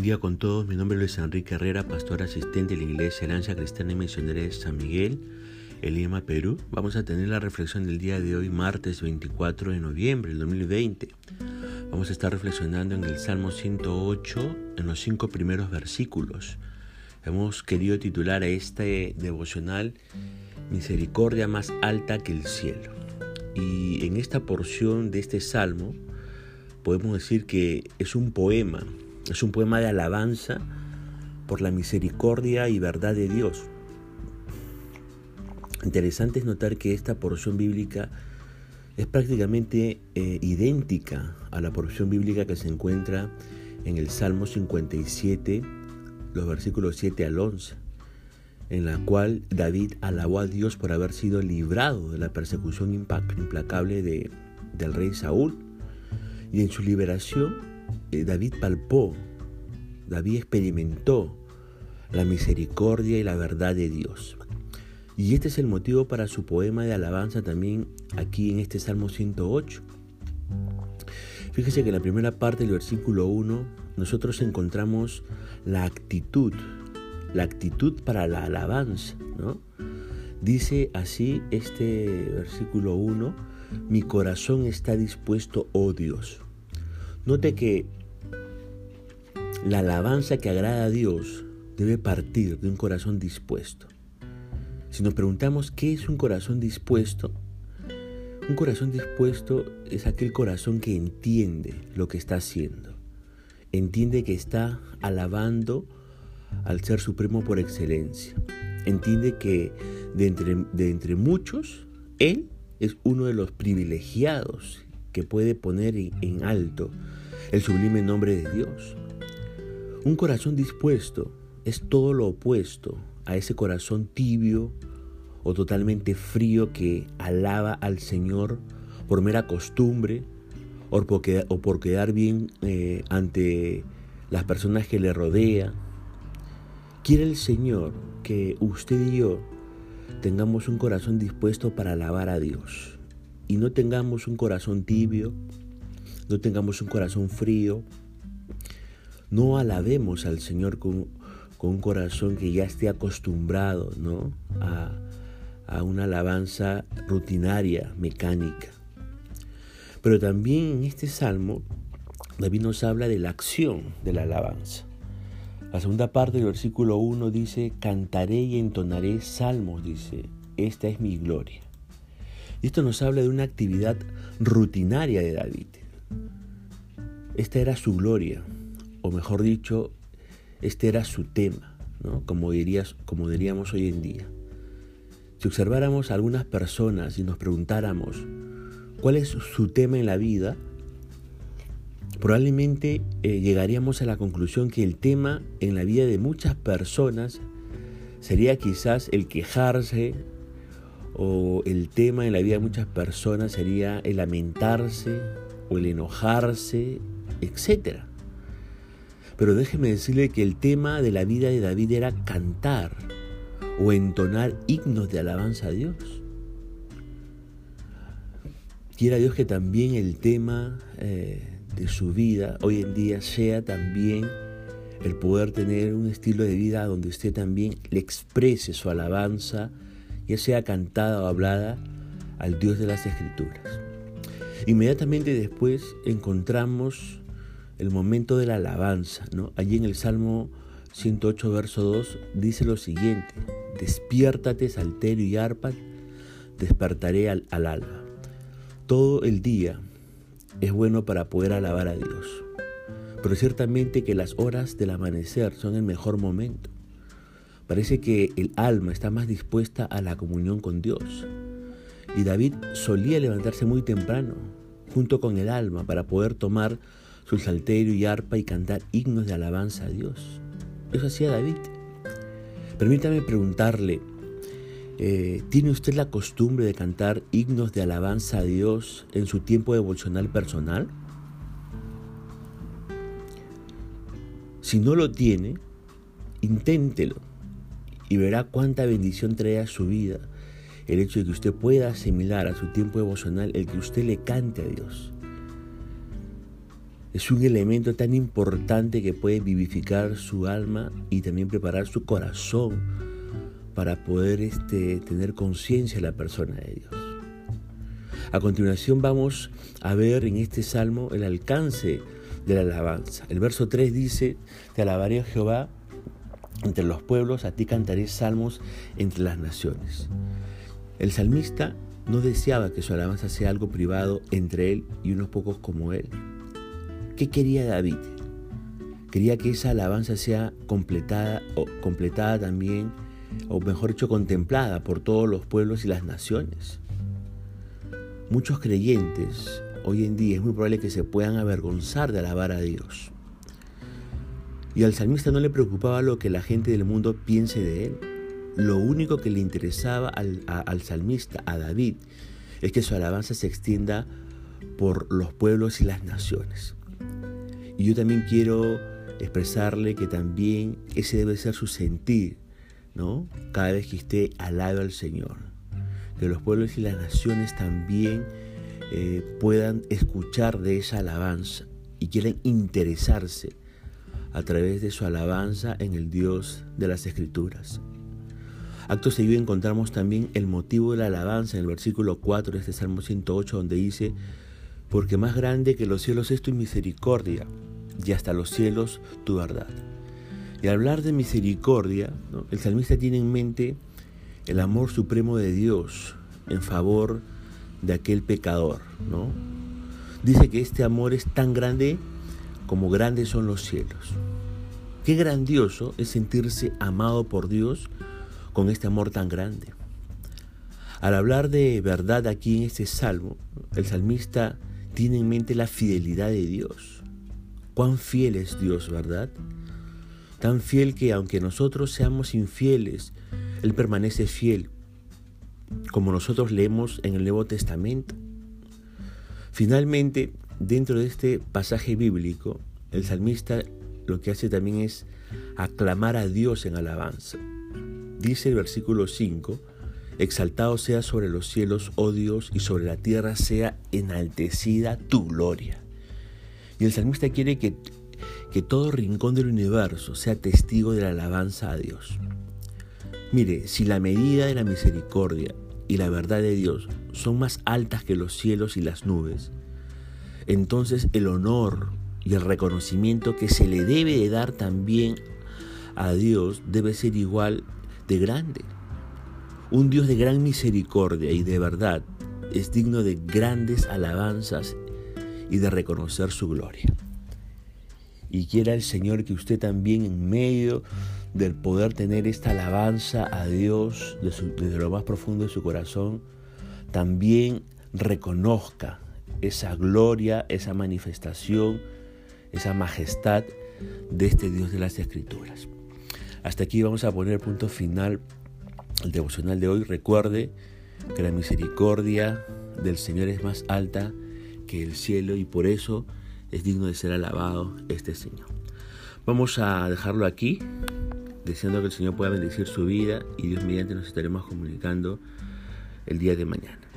Buen día con todos, mi nombre es Enrique Herrera, pastor asistente de la Iglesia Herencia Cristiana y Misionera de San Miguel, en Lima, Perú. Vamos a tener la reflexión del día de hoy, martes 24 de noviembre del 2020. Vamos a estar reflexionando en el Salmo 108, en los cinco primeros versículos. Hemos querido titular a este devocional Misericordia más alta que el cielo. Y en esta porción de este salmo podemos decir que es un poema es un poema de alabanza por la misericordia y verdad de Dios. Interesante es notar que esta porción bíblica es prácticamente eh, idéntica a la porción bíblica que se encuentra en el Salmo 57, los versículos 7 al 11, en la cual David alabó a Dios por haber sido librado de la persecución implacable de, del rey Saúl. Y en su liberación David palpó, David experimentó la misericordia y la verdad de Dios. Y este es el motivo para su poema de alabanza también aquí en este Salmo 108. Fíjese que en la primera parte del versículo 1 nosotros encontramos la actitud, la actitud para la alabanza. Dice así este versículo 1, mi corazón está dispuesto, oh Dios. Note que la alabanza que agrada a Dios debe partir de un corazón dispuesto. Si nos preguntamos qué es un corazón dispuesto, un corazón dispuesto es aquel corazón que entiende lo que está haciendo. Entiende que está alabando al Ser Supremo por excelencia. Entiende que de entre, de entre muchos, Él es uno de los privilegiados que puede poner en alto el sublime nombre de Dios. Un corazón dispuesto es todo lo opuesto a ese corazón tibio o totalmente frío que alaba al Señor por mera costumbre o por quedar, bien eh, ante las personas que le rodean. Quiere el Señor que usted y yo tengamos un corazón dispuesto para alabar a Dios y no tengamos un corazón tibio, no tengamos un corazón frío, no alabemos al Señor con, un corazón que ya esté acostumbrado ¿no? a, a una alabanza rutinaria, mecánica. Pero también en este salmo, David nos habla de la acción de la alabanza. La segunda parte del versículo 1 dice, cantaré y entonaré salmos, dice, esta es mi gloria. Y esto nos habla de una actividad rutinaria de David. Esta era su gloria, o mejor dicho, este era su tema, ¿no? como, dirías, como diríamos hoy en día. Si observáramos a algunas personas y nos preguntáramos cuál es su tema en la vida, probablemente eh, llegaríamos a la conclusión que el tema en la vida de muchas personas sería quizás el quejarse, o el tema en la vida de muchas personas sería el lamentarse o el enojarse, etc. Pero déjeme decirle que el tema de la vida de David era cantar o entonar himnos de alabanza a Dios. Quiera Dios que también el tema eh, de su vida hoy en día sea también el poder tener un estilo de vida donde usted también le exprese su alabanza ya sea cantada o hablada, al Dios de las Escrituras. Inmediatamente después encontramos el momento de la alabanza. ¿no? Allí en el Salmo 108, verso 2, dice lo siguiente, despiértate, salterio y arpa, despertaré al, al alba. Todo el día es bueno para poder alabar a Dios, pero ciertamente que las horas del amanecer son el mejor momento. Parece que el alma está más dispuesta a la comunión con Dios. Y David solía levantarse muy temprano, junto con el alma, para poder tomar su salterio y arpa y cantar himnos de alabanza a Dios. Eso hacía David. Permítame preguntarle, eh, ¿tiene usted la costumbre de cantar himnos de alabanza a Dios en su tiempo devocional personal? Si no lo tiene, inténtelo y verá cuánta bendición trae a su vida el hecho de que usted pueda asimilar a su tiempo devocional el que usted le cante a Dios. Es un elemento tan importante que puede vivificar su alma y también preparar su corazón para poder este, tener conciencia de la persona de Dios. A continuación vamos a ver en este salmo el alcance de la alabanza. El verso 3 dice, te alabaré Jehová entre los pueblos, a ti cantaré salmos entre las naciones. El salmista no deseaba que su alabanza sea algo privado entre él y unos pocos como él. ¿Qué quería David? Quería que esa alabanza sea completada o completada también, o mejor dicho, contemplada por todos los pueblos y las naciones. Muchos creyentes hoy en día es muy probable que se puedan avergonzar de alabar a Dios. Y al salmista no le preocupaba lo que la gente del mundo piense de él. Lo único que le interesaba al, al salmista, a David, es que su alabanza se extienda por los pueblos y las naciones. Y yo también quiero expresarle que también ese debe ser su sentir, ¿no? Cada vez que esté al lado del Señor. Que los pueblos y las naciones también eh, puedan escuchar de esa alabanza y quieran interesarse a través de su alabanza en el Dios de las Escrituras. Acto seguido encontramos también el motivo de la alabanza en el versículo 4 de este Salmo 108 donde dice, porque más grande que los cielos es tu misericordia y hasta los cielos tu verdad. Y al hablar de misericordia, el salmista tiene en mente el amor supremo de Dios en favor de aquel pecador. ¿no? Dice que este amor es tan grande como grandes son los cielos. Qué grandioso es sentirse amado por Dios con este amor tan grande. Al hablar de verdad aquí en este salmo, el salmista tiene en mente la fidelidad de Dios Cuán fiel es Dios, ¿verdad? Tan fiel que aunque nosotros seamos infieles, Él permanece fiel, como nosotros leemos en el Nuevo Testamento. Finalmente, dentro de este pasaje bíblico, el salmista lo que hace también es aclamar a Dios en alabanza. Dice el versículo 5, Exaltado sea sobre los cielos, oh Dios, y sobre la tierra sea enaltecida tu gloria. Y el salmista quiere que, que todo rincón del universo sea testigo de la alabanza a Dios. Mire, si la medida de la misericordia y la verdad de Dios son más altas que los cielos y las nubes, entonces el honor y el reconocimiento que se le debe de dar también a Dios debe ser igual de grande. Un Dios de gran misericordia y de verdad es digno de grandes alabanzas y de reconocer su gloria. Y quiera el Señor que usted también en medio del poder tener esta alabanza a Dios desde lo más profundo de su corazón, también reconozca esa gloria, esa manifestación, esa majestad de este Dios de las Escrituras. Hasta aquí vamos a poner punto final al devocional de hoy. Recuerde que la misericordia del Señor es más alta que el cielo y por eso es digno de ser alabado este Señor. Vamos a dejarlo aquí, deseando que el Señor pueda bendecir su vida y Dios mediante nos estaremos comunicando el día de mañana.